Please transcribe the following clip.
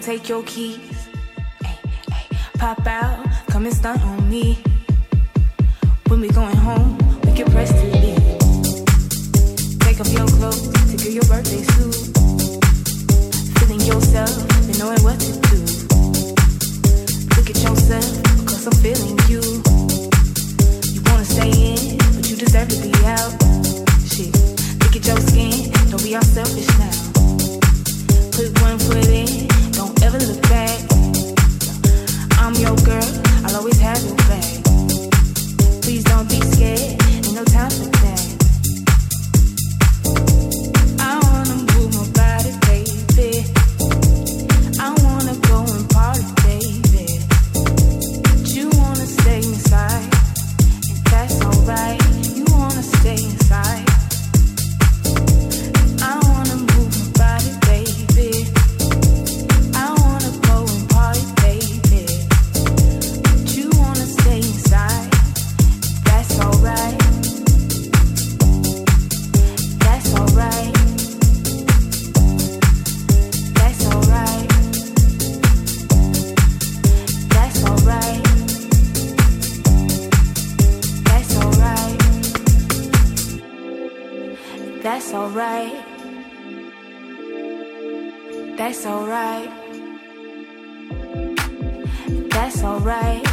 take your keys. Pop out, come and stunt on alright.